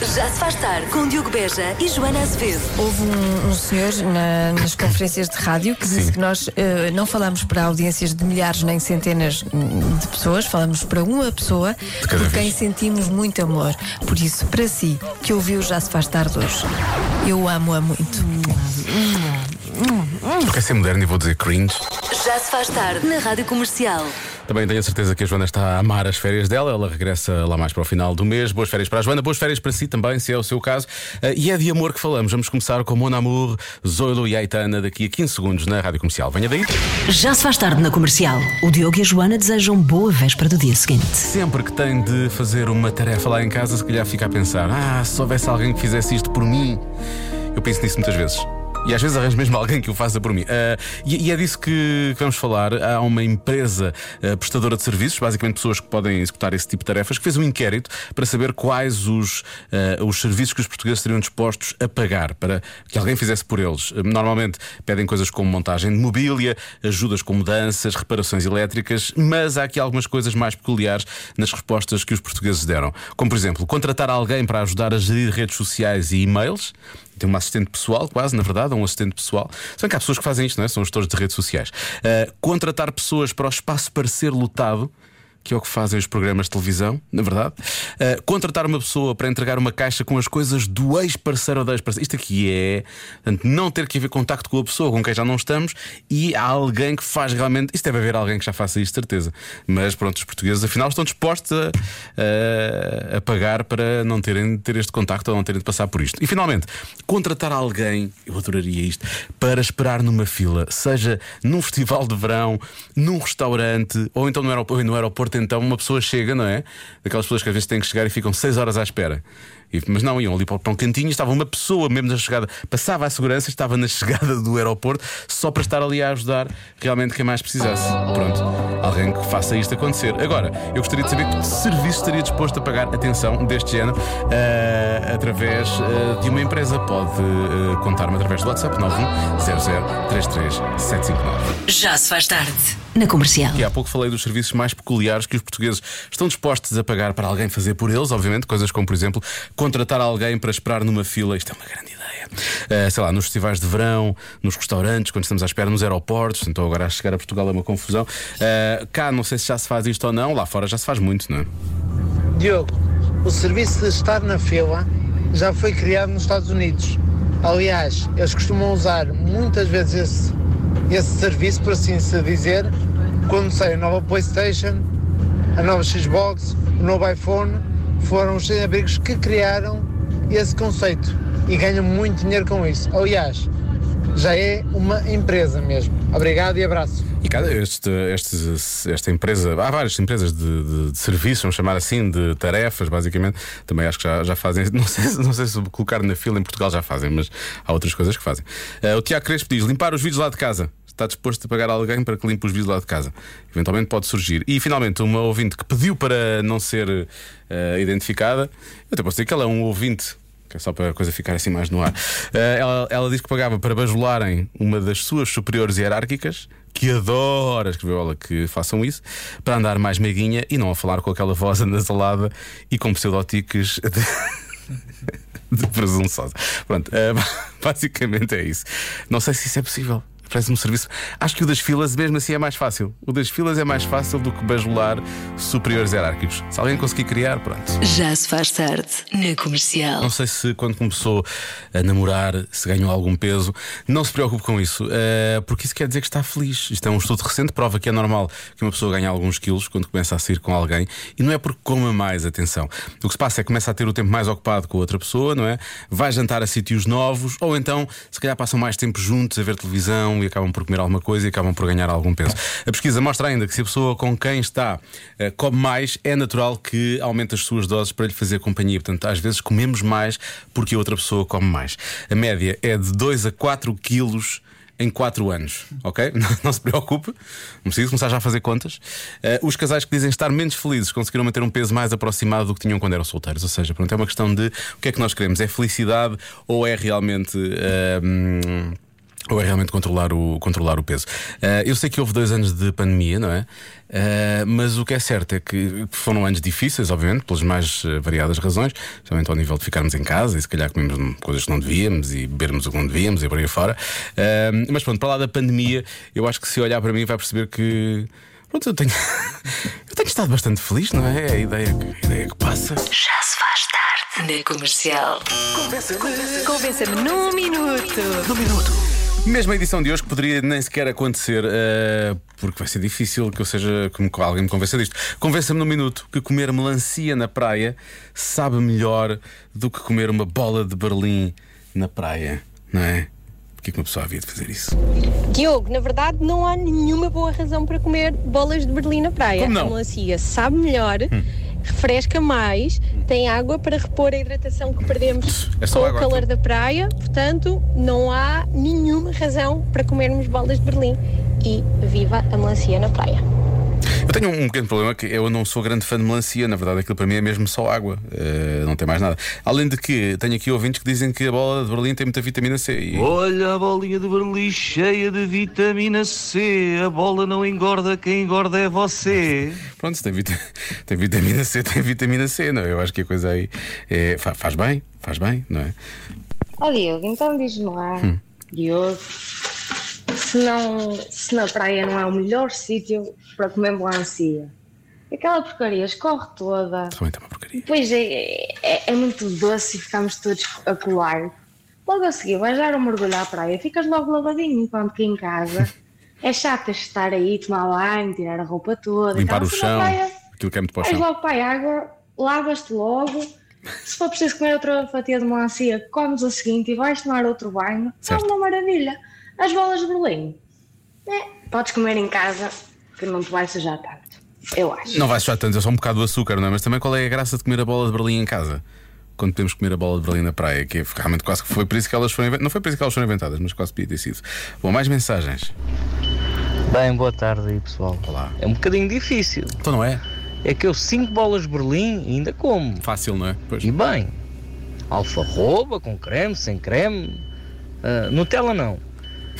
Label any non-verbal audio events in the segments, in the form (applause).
Já se faz tarde com Diogo Beja e Joana Azevedo. Houve um, um senhor na- nas conferências de rádio que disse que nós eh, não falamos para audiências de milhares nem centenas hum, de pessoas, falamos para uma pessoa cada por quem vez. sentimos muito amor. Por isso, para si, que ouviu Já se faz tarde hoje, eu amo-a muito. Porque é ser moderno e vou dizer cringe. Já se faz tarde na Rádio Comercial. Também tenho a certeza que a Joana está a amar as férias dela. Ela regressa lá mais para o final do mês. Boas férias para a Joana, boas férias para si também, se é o seu caso. Ah, e é de amor que falamos. Vamos começar com Mon Amour, Zoilo e Aitana daqui a 15 segundos na Rádio Comercial. Venha daí. Já se faz tarde na comercial. O Diogo e a Joana desejam boa véspera do dia seguinte. Sempre que tem de fazer uma tarefa lá em casa, se calhar fica a pensar: ah, se houvesse alguém que fizesse isto por mim. Eu penso nisso muitas vezes. E às vezes arranjo mesmo alguém que o faça por mim. Ah, e, e é disso que, que vamos falar. Há uma empresa ah, prestadora de serviços, basicamente pessoas que podem executar esse tipo de tarefas, que fez um inquérito para saber quais os, ah, os serviços que os portugueses estariam dispostos a pagar para que alguém fizesse por eles. Normalmente pedem coisas como montagem de mobília, ajudas com mudanças, reparações elétricas, mas há aqui algumas coisas mais peculiares nas respostas que os portugueses deram. Como, por exemplo, contratar alguém para ajudar a gerir redes sociais e e-mails. Tem uma assistente pessoal, quase, na verdade, um assistente pessoal. São que há pessoas que fazem isto, não é? São gestores de redes sociais. Uh, contratar pessoas para o espaço parecer lotado. Que é o que fazem os programas de televisão, na verdade. Uh, contratar uma pessoa para entregar uma caixa com as coisas do ex-parceiro ou da ex-parceira. Isto aqui é portanto, não ter que haver contacto com a pessoa com quem já não estamos e há alguém que faz realmente. Isto deve haver alguém que já faça isto, certeza. Mas pronto, os portugueses afinal estão dispostos a, a- a pagar para não terem de ter este contacto ou não terem de passar por isto. E finalmente, contratar alguém, eu adoraria isto, para esperar numa fila, seja num festival de verão, num restaurante ou então no aeroporto, no aeroporto então uma pessoa chega, não é? Daquelas pessoas que às vezes têm que chegar e ficam 6 horas à espera. E- Mas não, iam ali para um cantinho estava uma pessoa mesmo na chegada, passava a segurança, estava na (laughs) chegada do aeroporto só para estar ali a ajudar realmente quem mais precisasse. Pronto, alguém que faça isto acontecer. Agora, eu gostaria de saber que serviço estaria disposto a pagar atenção deste género eh, através eh, de uma empresa. Pode eh, contar-me através do WhatsApp 910033759. Já se faz tarde. Na comercial. E há pouco falei dos serviços mais peculiares que os portugueses estão dispostos a pagar para alguém fazer por eles, obviamente, coisas como, por exemplo, contratar alguém para esperar numa fila. Isto é uma grande ideia. Eh, sei lá, nos festivais de verão, nos restaurantes, quando estamos à espera, nos aeroportos. Então agora a chegar a Portugal é uma confusão. Eh, cá não sei se já se faz isto ou não, lá fora já se faz muito, não é? Diogo, o serviço de estar na fila já foi criado nos Estados Unidos. Aliás, eles costumam usar muitas vezes esse, esse serviço, por assim se dizer, quando sai a nova PlayStation, a nova Xbox, o novo iPhone, foram os sem-abrigos que criaram esse conceito e ganham muito dinheiro com isso. Aliás, já é uma empresa mesmo. Obrigado e abraço. E cada este, este- esta empresa, há várias empresas de, de, de serviços, vamos chamar assim, de tarefas, basicamente, também acho que já, já fazem. (laughs) Não sei, se- não sei se colocar na fila em Portugal já fazem, mas há outras coisas que fazem. Eh, o Tiago Crespo diz: limpar os vidros lá de casa. Está disposto a pagar alguém para que limpe os vidros lá de casa. Eventualmente pode surgir. E finalmente, uma ouvinte que pediu para não ser eh, identificada, eu até posso dizer que ela é um ouvinte que é só para a coisa ficar assim mais no ar. Eh, ela, ela diz que pagava para bajularem uma das suas superiores hierárquicas, que adora, escreveu ela, que façam isso, para andar mais meiguinha e não a falar com aquela voz (laughs) anasalada e com pseudóticos de, (laughs) de presunçosa. Pronto, eh, (laughs) basicamente é isso. Não sei se isso é possível. Parece-me um serviço. Acho que o das filas, mesmo assim, é mais fácil. O das filas é mais fácil do que bajular superiores hierárquicos. Se alguém conseguir criar, pronto. Já se faz tarde na Comercial. Não sei se quando começou a namorar se ganhou algum peso. Não se preocupe com isso, eh, porque isso quer dizer que está feliz. Isto é um estudo recente, prova que é normal que uma pessoa ganhe alguns quilos quando começa a sair com alguém e não é porque coma mais, atenção. O que se passa é que começa a ter o tempo mais ocupado com a outra pessoa, não é? Vai jantar a sítios novos ou então se calhar passam mais tempo juntos a ver televisão e acabam por comer alguma coisa e acabam por ganhar algum peso. A pesquisa mostra ainda que se a pessoa com quem está eh, come mais, é natural que aumente as suas doses para lhe fazer companhia. Portanto, às vezes comemos mais porque a outra pessoa come mais. A média é de 2 a 4 quilos. Em 4 anos, ok? (laughs) Não, se preocupe, não precisa começar já a fazer contas. Eh, os casais que dizem estar menos felizes conseguiram manter um peso mais aproximado do que tinham quando eram solteiros. Ou seja, pronto, é uma questão de o que é que nós queremos? É felicidade ou é realmente. hum, Ou é realmente controlar o, controlar o peso? Ah, eu sei que houve dois anos de pandemia, não é? Ah, mas o que é certo é que foram anos difíceis, obviamente, pelas mais eh, variadas razões, principalmente ao nível de ficarmos em casa e se calhar comemos coisas que não devíamos e bebermos o que não devíamos e por aí fora. Ah, mas pronto, para lá da pandemia, eu acho que se olhar para mim vai perceber que. Pronto, eu tenho, (laughs) eu tenho estado bastante feliz, não é? É a ideia que, a ideia que passa. Já se faz tarde. Na comercial. Convença-me num minuto. Mesmo a edição de hoje que poderia nem sequer acontecer, eh, porque vai ser difícil que eu seja que alguém me convença disto. Convença-me num minuto que comer melancia na praia sabe melhor do que comer uma bola de Berlim na praia, não é? Porquê que uma pessoa havia de fazer isso? Diogo, na verdade não há nenhuma boa razão para comer bolas de Berlim na praia. Como não? A melancia sabe melhor, refresca mais, tem água para repor a hidratação que perdemos É com água, o calor aquilo. da praia, portanto não há nenhuma razão para comermos bolas de Berlim. E viva a melancia na praia. Eu tenho um pequeno problema que eu não sou grande fã de melancia, na verdade aquilo para mim é mesmo só água, eh, não tem mais nada. Além de que tenho aqui ouvintes que dizem que a bola de Berlim tem muita vitamina C. E... Olha a bolinha de Berlim cheia de vitamina C. A bola não engorda, quem engorda é você. (laughs) Pronto, se tem, vita- (laughs) tem vitamina C, tem vitamina C, não é? Eu acho que a coisa aí é- fa- faz bem, faz bem, não é? Ó Diogo, então diz-me lá, Diogo, se, não, se na praia não é o melhor sítio para comer melancia. Aquela porcaria escorre toda, Também está uma porcaria. depois é, é, é muito doce e ficamos todos a colar. Logo a seguir vais dar um mergulho à praia, ficas logo lavadinho, enquanto que em casa (laughs) é chato estar aí, tomar banho, tirar a roupa toda. Limpar o chão, praia, aquilo que é muito para o Vais chão. logo para a água, lavas-te logo. Se for preciso comer outra fatia de melancia, comes a seguinte e vais tomar outro banho. Certo. É uma maravilha. As bolas de Berlim, é, podes comer em casa, que não te vai sujar tanto. Eu acho. Não vai sujar tanto, é só um bocado do açúcar, não é? Mas também qual é a graça de comer a bola de Berlim em casa? Quando podemos comer a bola de Berlim na praia, que é realmente quase que foi por isso que elas foram inventadas. Não foi por isso que elas foram inventadas, mas quase podia ter sido. Bom, mais mensagens. Bem, boa tarde aí, pessoal. Olá. É um bocadinho difícil. Então não é? É que eu cinco bolas de Berlim ainda como. Fácil, não é? Pois. E bem, alfarroba com creme, sem creme, ah, Nutella não.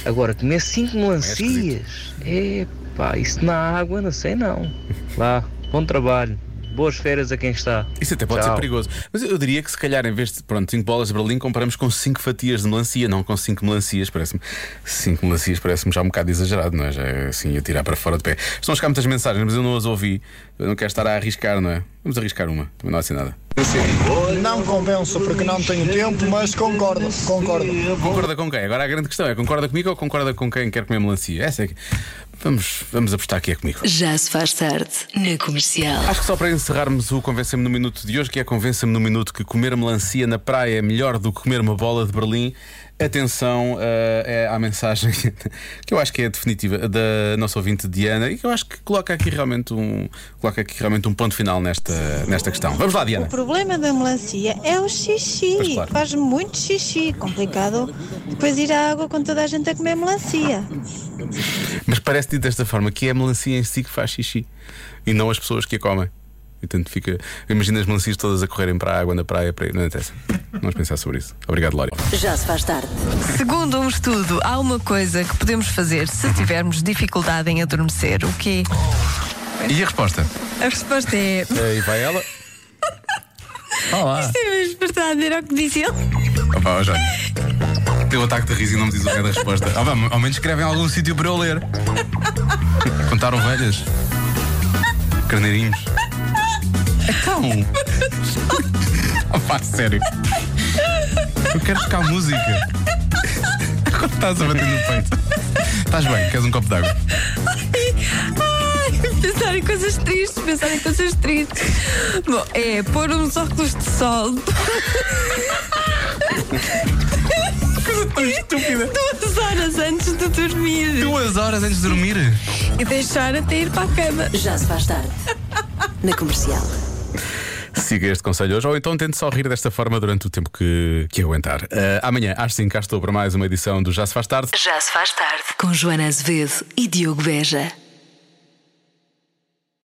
Agora, comer cinco melancias, é pá, isso na água, não sei não. Vá, bom trabalho. Boas férias a quem está. Isso até pode Tchau. ser perigoso. Mas eu diria que se calhar, em vez de pronto, 5 bolas de Berlim, comparamos com 5 fatias de melancia, não com 5 melancias. Parece-me 5 melancias parece-me já um bocado exagerado, não é? Já é assim a tirar para fora de pé. Estão a chegar muitas mensagens, mas eu não as ouvi. Eu não quero estar a arriscar, não é? Vamos arriscar uma, também não há assim nada. Não convenço porque não tenho tempo, mas concordo, concordo. Concorda com quem? Agora a grande questão é: concorda comigo ou concorda com quem quer comer melancia? Essa é que. Vamos, vamos apostar que é comigo. Já se faz tarde. Na comercial. Acho que só para encerrarmos o Convença-me no Minuto de hoje, que é Convença-me no Minuto que comer melancia na praia é melhor do que comer uma bola de Berlim. Atenção eh, é à mensagem (laughs) que eu acho que é definitiva da nossa ouvinte Diana e que eu acho que coloca aqui realmente um, coloca aqui realmente um ponto final nesta, nesta questão. Vamos lá, Diana. O problema da melancia é o xixi. Claro. Faz muito xixi. Complicado depois ir à água com toda a gente a comer melancia. Mas parece dito desta forma que é a melancia em si que faz xixi e não as pessoas que a comem. E tanto fica. Imagina as melancias todas a correrem para a água na praia. Para... Não interessa. Vamos pensar sobre isso. Obrigado, Lória. Já se faz tarde. Segundo um estudo, há uma coisa que podemos fazer se tivermos dificuldade em adormecer. O quê? E a resposta? A resposta é. Aí vai ela. Olá. Isto é mesmo verdade, era o que disse ele. Opa, ó, Jorge. Teu ataque de riso e não me diz o que é da resposta. Ah, vá, ao menos escrevem em algum sítio para eu ler. Contar ovelhas. Carneirinhos. Então. (laughs) Opa, sério. Eu quero tocar música. Quando estás a bater no peito. Estás bem? Queres um copo d'água? Ai, pensar em coisas tristes, pensar em coisas tristes. Bom, é pôr uns óculos de sol. Coisa tão estúpida. Duas horas antes de dormir. Duas horas antes de dormir. E deixar até ir para a cama. Já se faz tarde. Na comercial. Siga este conselho hoje, ou então tente só rir desta forma durante o tempo que, que aguentar. Ah, amanhã, às 5, cá estou para mais uma edição do Já Se Faz Tarde. Já se faz tarde. Com Joana Azevedo e Diogo Beja.